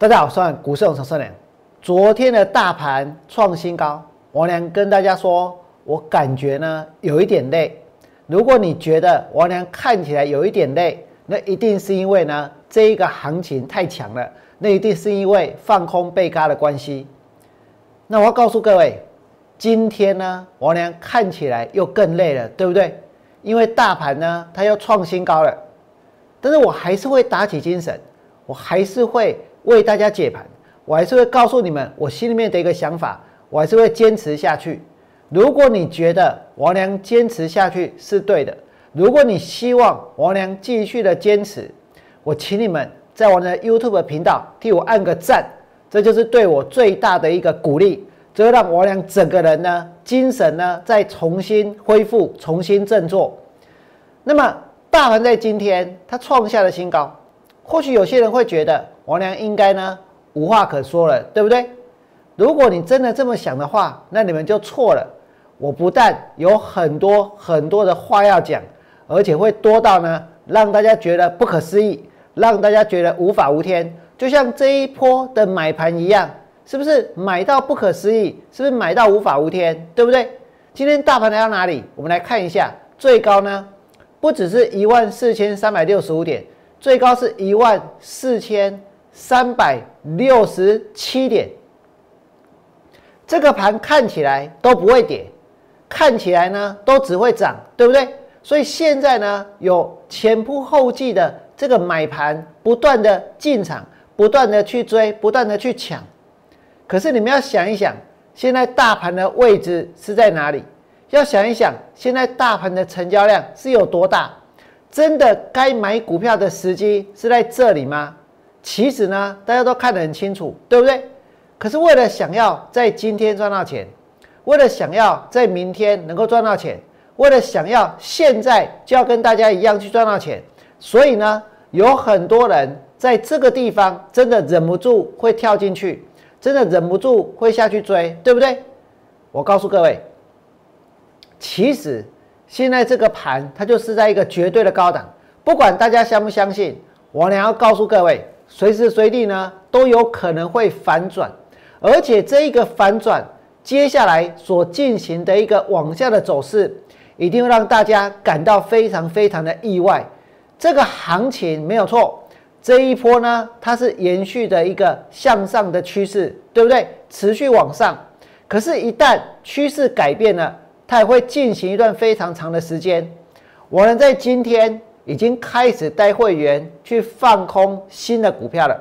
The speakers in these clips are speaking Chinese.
大家好，我是股市永生人。昨天的大盘创新高，王良跟大家说，我感觉呢有一点累。如果你觉得王良看起来有一点累，那一定是因为呢这一个行情太强了，那一定是因为放空被嘎的关系。那我要告诉各位，今天呢王良看起来又更累了，对不对？因为大盘呢它又创新高了，但是我还是会打起精神，我还是会。为大家解盘，我还是会告诉你们我心里面的一个想法，我还是会坚持下去。如果你觉得王良坚持下去是对的，如果你希望王良继续的坚持，我请你们在我的 YouTube 频道替我按个赞，这就是对我最大的一个鼓励，这会让王良整个人呢精神呢再重新恢复，重新振作。那么大盘在今天它创下了新高，或许有些人会觉得。王良应该呢无话可说了，对不对？如果你真的这么想的话，那你们就错了。我不但有很多很多的话要讲，而且会多到呢让大家觉得不可思议，让大家觉得无法无天。就像这一波的买盘一样，是不是买到不可思议？是不是买到无法无天？对不对？今天大盘来到哪里？我们来看一下，最高呢不只是一万四千三百六十五点，最高是一万四千。三百六十七点，这个盘看起来都不会跌，看起来呢都只会涨，对不对？所以现在呢有前仆后继的这个买盘不断的进场，不断的去追，不断的去抢。可是你们要想一想，现在大盘的位置是在哪里？要想一想，现在大盘的成交量是有多大？真的该买股票的时机是在这里吗？其实呢，大家都看得很清楚，对不对？可是为了想要在今天赚到钱，为了想要在明天能够赚到钱，为了想要现在就要跟大家一样去赚到钱，所以呢，有很多人在这个地方真的忍不住会跳进去，真的忍不住会下去追，对不对？我告诉各位，其实现在这个盘它就是在一个绝对的高档，不管大家相不相信，我俩要告诉各位。随时随地呢都有可能会反转，而且这一个反转接下来所进行的一个往下的走势，一定会让大家感到非常非常的意外。这个行情没有错，这一波呢它是延续的一个向上的趋势，对不对？持续往上。可是，一旦趋势改变了，它也会进行一段非常长的时间。我们在今天。已经开始带会员去放空新的股票了。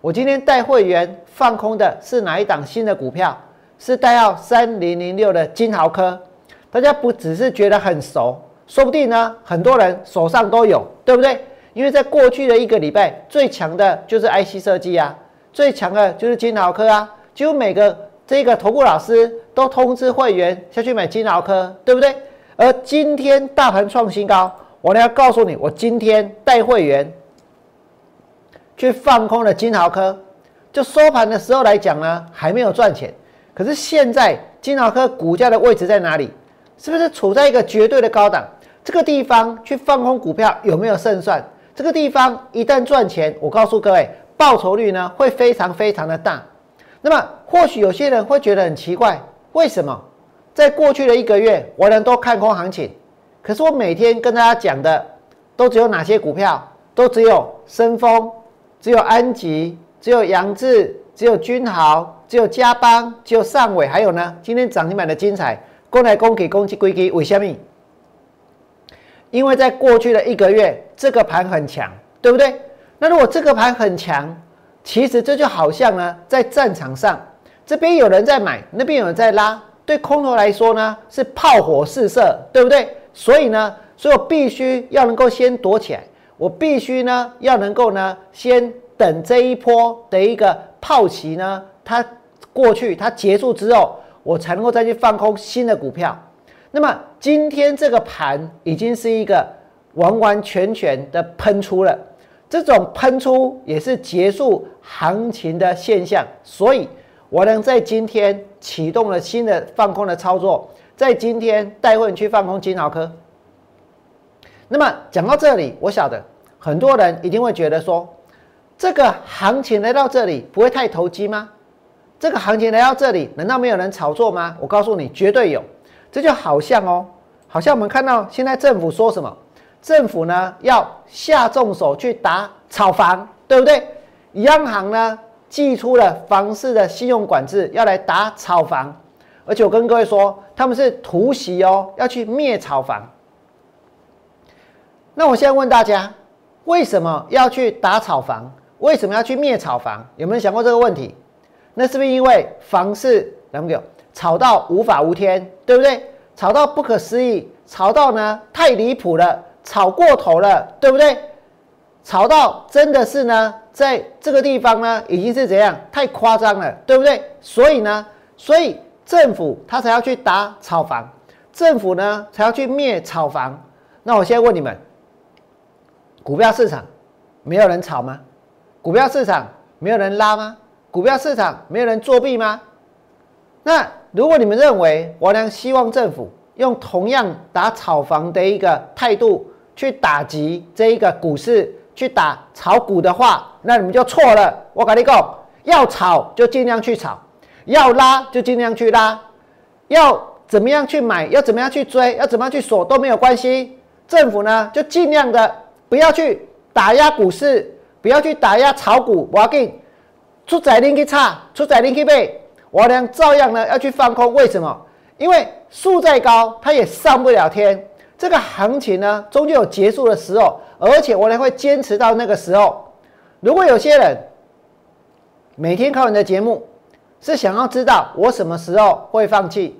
我今天带会员放空的是哪一档新的股票？是代号三零零六的金豪科。大家不只是觉得很熟，说不定呢，很多人手上都有，对不对？因为在过去的一个礼拜，最强的就是 IC 设计啊，最强的就是金豪科啊，几乎每个这个投顾老师都通知会员下去买金豪科，对不对？而今天大盘创新高。我呢要告诉你，我今天带会员去放空了金豪科，就收盘的时候来讲呢，还没有赚钱。可是现在金豪科股价的位置在哪里？是不是处在一个绝对的高档？这个地方去放空股票有没有胜算？这个地方一旦赚钱，我告诉各位，报酬率呢会非常非常的大。那么或许有些人会觉得很奇怪，为什么在过去的一个月，我能都看空行情？可是我每天跟大家讲的，都只有哪些股票？都只有深丰，只有安吉，只有杨志，只有君豪，只有嘉邦，只有尚伟，还有呢？今天涨停板的精彩，过来恭喜恭喜归给为虾米？因为在过去的一个月，这个盘很强，对不对？那如果这个盘很强，其实这就好像呢，在战场上，这边有人在买，那边有人在拉，对空头来说呢，是炮火四射，对不对？所以呢，所以我必须要能够先躲起来，我必须呢要能够呢先等这一波的一个炮期呢它过去，它结束之后，我才能够再去放空新的股票。那么今天这个盘已经是一个完完全全的喷出了，这种喷出也是结束行情的现象，所以我能在今天启动了新的放空的操作。在今天带会去放空金豪科。那么讲到这里，我晓得很多人一定会觉得说，这个行情来到这里不会太投机吗？这个行情来到这里，难道没有人炒作吗？我告诉你，绝对有。这就好像哦，好像我们看到现在政府说什么？政府呢要下重手去打炒房，对不对？央行呢寄出了房市的信用管制，要来打炒房。而且我跟各位说，他们是突袭哦，要去灭炒房。那我现在问大家，为什么要去打炒房？为什么要去灭炒房？有没有想过这个问题？那是不是因为房市两个炒到无法无天，对不对？炒到不可思议，炒到呢太离谱了，炒过头了，对不对？炒到真的是呢，在这个地方呢，已经是怎样太夸张了，对不对？所以呢，所以政府他才要去打炒房，政府呢才要去灭炒房。那我现在问你们，股票市场没有人炒吗？股票市场没有人拉吗？股票市场没有人作弊吗？那如果你们认为我良希望政府用同样打炒房的一个态度去打击这一个股市，去打炒股的话，那你们就错了。我跟你讲，要炒就尽量去炒，要拉就尽量去拉，要怎么样去买，要怎么样去追，要怎么样去锁都没有关系。政府呢就尽量的不要去打压股市。不要去打压炒股，我要给出载令去差，出载令去背，我俩照样呢要去放空。为什么？因为树再高，它也上不了天。这个行情呢，终究有结束的时候，而且我俩会坚持到那个时候。如果有些人每天看你的节目，是想要知道我什么时候会放弃，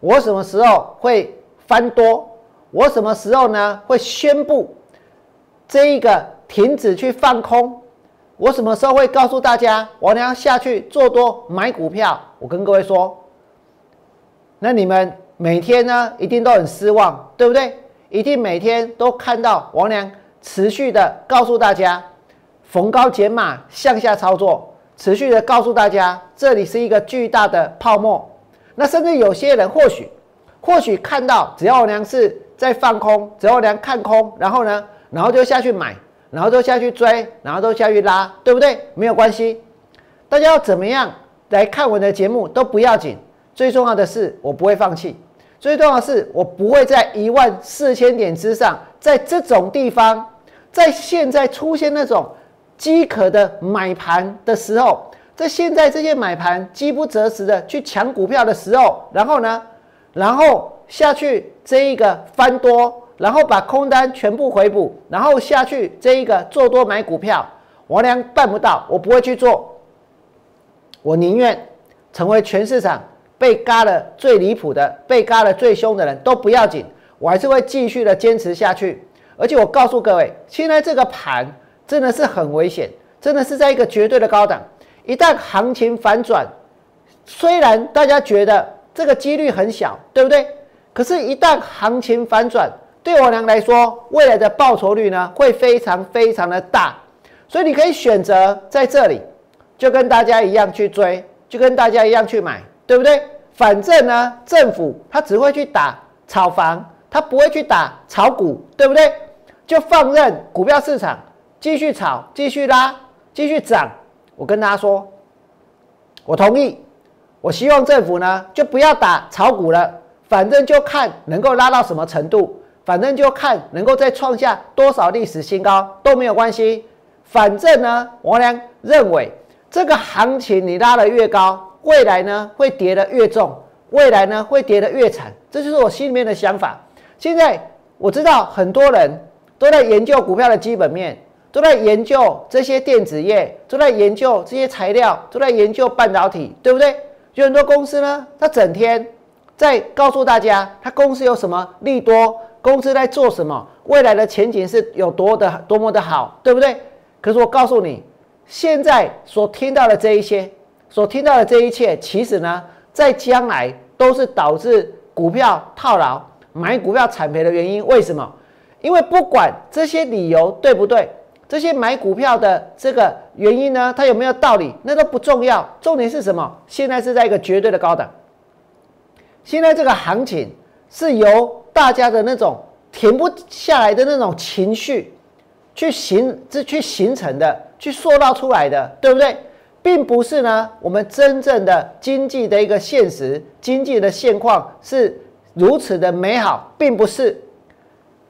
我什么时候会翻多，我什么时候呢会宣布这一个。停止去放空，我什么时候会告诉大家我要下去做多买股票？我跟各位说，那你们每天呢一定都很失望，对不对？一定每天都看到王良持续的告诉大家逢高减码向下操作，持续的告诉大家这里是一个巨大的泡沫。那甚至有些人或许或许看到只要王良是在放空，只要王良看空，然后呢，然后就下去买。然后就下去追，然后就下去拉，对不对？没有关系，大家要怎么样来看我的节目都不要紧。最重要的是，我不会放弃。最重要的是，我不会在一万四千点之上，在这种地方，在现在出现那种饥渴的买盘的时候，在现在这些买盘饥不择食的去抢股票的时候，然后呢，然后下去这一个翻多。然后把空单全部回补，然后下去这一个做多买股票，我俩办不到，我不会去做。我宁愿成为全市场被嘎的最离谱的、被嘎的最凶的人都不要紧，我还是会继续的坚持下去。而且我告诉各位，现在这个盘真的是很危险，真的是在一个绝对的高档。一旦行情反转，虽然大家觉得这个几率很小，对不对？可是，一旦行情反转，对我娘来说，未来的报酬率呢会非常非常的大，所以你可以选择在这里，就跟大家一样去追，就跟大家一样去买，对不对？反正呢，政府他只会去打炒房，他不会去打炒股，对不对？就放任股票市场继续炒、继续拉、继续涨。我跟大家说，我同意。我希望政府呢就不要打炒股了，反正就看能够拉到什么程度。反正就看能够再创下多少历史新高都没有关系。反正呢，我俩认为这个行情你拉得越高，未来呢会跌得越重，未来呢会跌得越惨。这就是我心里面的想法。现在我知道很多人都在研究股票的基本面，都在研究这些电子业，都在研究这些材料，都在研究半导体，对不对？有很多公司呢，他整天在告诉大家，他公司有什么利多。公司在做什么？未来的前景是有多的多么的好，对不对？可是我告诉你，现在所听到的这一些，所听到的这一切，其实呢，在将来都是导致股票套牢、买股票惨赔的原因。为什么？因为不管这些理由对不对，这些买股票的这个原因呢，它有没有道理，那都不重要。重点是什么？现在是在一个绝对的高档，现在这个行情是由。大家的那种停不下来的那种情绪，去形这去形成的，去塑造出来的，对不对？并不是呢，我们真正的经济的一个现实，经济的现况是如此的美好，并不是。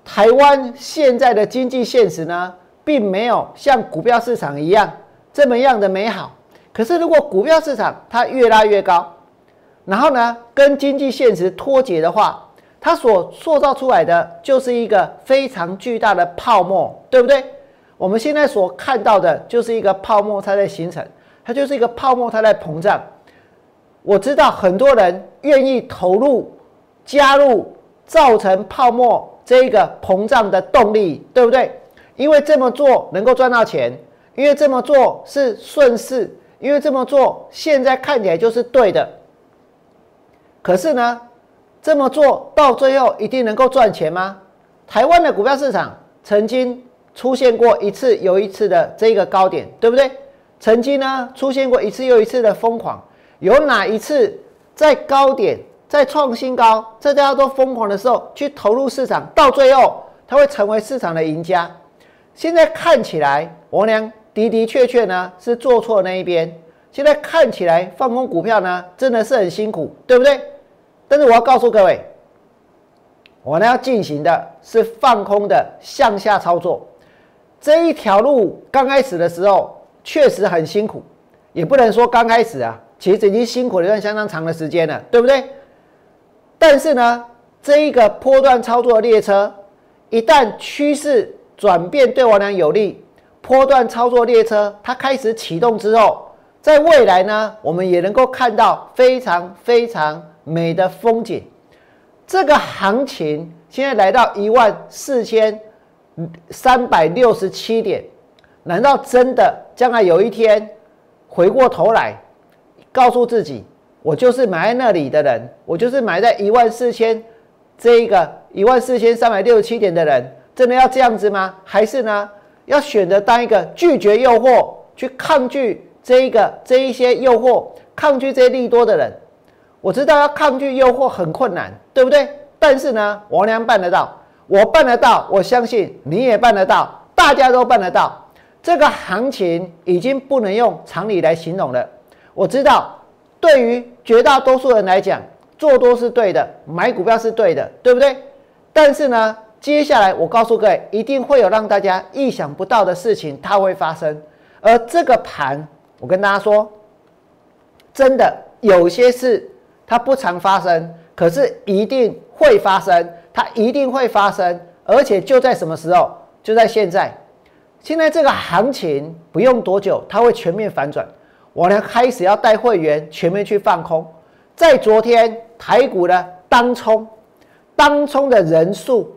台湾现在的经济现实呢，并没有像股票市场一样这么样的美好。可是，如果股票市场它越拉越高，然后呢，跟经济现实脱节的话，它所塑造出来的就是一个非常巨大的泡沫，对不对？我们现在所看到的就是一个泡沫，它在形成，它就是一个泡沫，它在膨胀。我知道很多人愿意投入加入，造成泡沫这一个膨胀的动力，对不对？因为这么做能够赚到钱，因为这么做是顺势，因为这么做现在看起来就是对的。可是呢？这么做到最后一定能够赚钱吗？台湾的股票市场曾经出现过一次又一次的这个高点，对不对？曾经呢出现过一次又一次的疯狂，有哪一次在高点在创新高，大家都疯狂的时候去投入市场，到最后他会成为市场的赢家？现在看起来，我娘的的确确呢是做错那一边。现在看起来放空股票呢真的是很辛苦，对不对？但是我要告诉各位，我呢要进行的是放空的向下操作。这一条路刚开始的时候确实很辛苦，也不能说刚开始啊，其实已经辛苦了一段相当长的时间了，对不对？但是呢，这一个波段操作的列车，一旦趋势转变对我俩有利，波段操作列车它开始启动之后，在未来呢，我们也能够看到非常非常。美的风景，这个行情现在来到一万四千三百六十七点，难道真的将来有一天回过头来告诉自己，我就是买在那里的人，我就是买在一万四千这一个一万四千三百六十七点的人，真的要这样子吗？还是呢，要选择当一个拒绝诱惑，去抗拒这一个这一些诱惑，抗拒这些利多的人？我知道要抗拒诱惑很困难，对不对？但是呢，王良办得到，我办得到，我相信你也办得到，大家都办得到。这个行情已经不能用常理来形容了。我知道，对于绝大多数人来讲，做多是对的，买股票是对的，对不对？但是呢，接下来我告诉各位，一定会有让大家意想不到的事情它会发生。而这个盘，我跟大家说，真的有些事。它不常发生，可是一定会发生。它一定会发生，而且就在什么时候？就在现在。现在这个行情不用多久，它会全面反转。我呢开始要带会员全面去放空。在昨天台股的当冲，当冲的人数、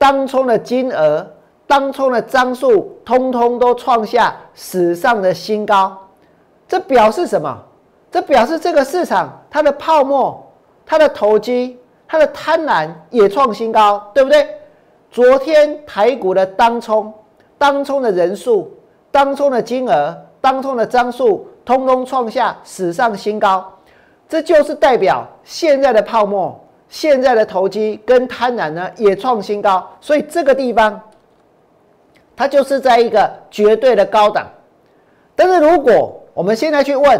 当冲的金额、当冲的张数，通通都创下史上的新高。这表示什么？这表示这个市场它的泡沫、它的投机、它的贪婪也创新高，对不对？昨天台股的当冲、当冲的人数、当冲的金额、当冲的张数，通通创下史上新高。这就是代表现在的泡沫、现在的投机跟贪婪呢也创新高。所以这个地方，它就是在一个绝对的高档。但是如果我们现在去问，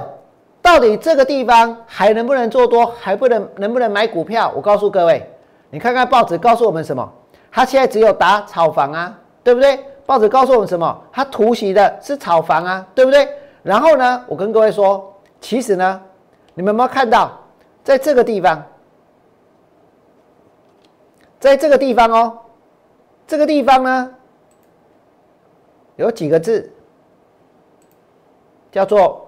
到底这个地方还能不能做多，还不能能不能买股票？我告诉各位，你看看报纸告诉我们什么？它现在只有打炒房啊，对不对？报纸告诉我们什么？它突袭的是炒房啊，对不对？然后呢，我跟各位说，其实呢，你们有没有看到，在这个地方，在这个地方哦，这个地方呢，有几个字，叫做。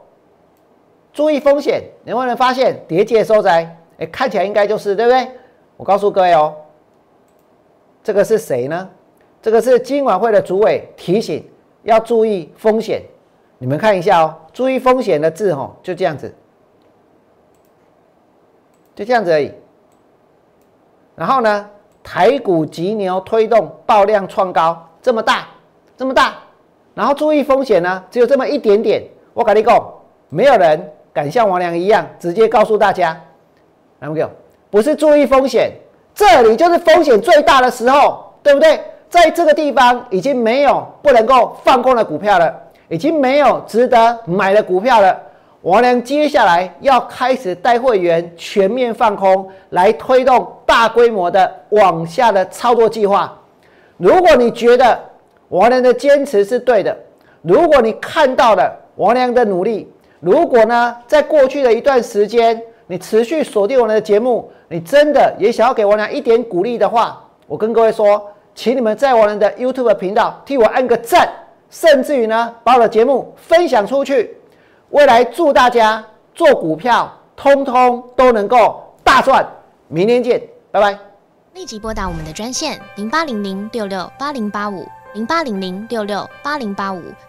注意风险，有没有人发现叠界收窄？哎，看起来应该就是，对不对？我告诉各位哦，这个是谁呢？这个是今晚会的主委提醒要注意风险。你们看一下哦，注意风险的字哦，就这样子，就这样子而已。然后呢，台股急牛推动爆量创高，这么大，这么大。然后注意风险呢，只有这么一点点。我跟你讲，没有人。敢像王良一样直接告诉大家，来，不不是注意风险，这里就是风险最大的时候，对不对？在这个地方已经没有不能够放空的股票了，已经没有值得买的股票了。王良接下来要开始带会员全面放空，来推动大规模的往下的操作计划。如果你觉得王良的坚持是对的，如果你看到了王良的努力，如果呢在过去的一段时间你持续锁定我们的节目，你真的也想要给王良一点鼓励的话，我跟各位说。请你们在我们的 YouTube 频道替我按个赞，甚至于呢，把我的节目分享出去。未来祝大家做股票，通通都能够大赚。明天见，拜拜。立即拨打我们的专线零八零零六六八零八五零八零零六六八零八五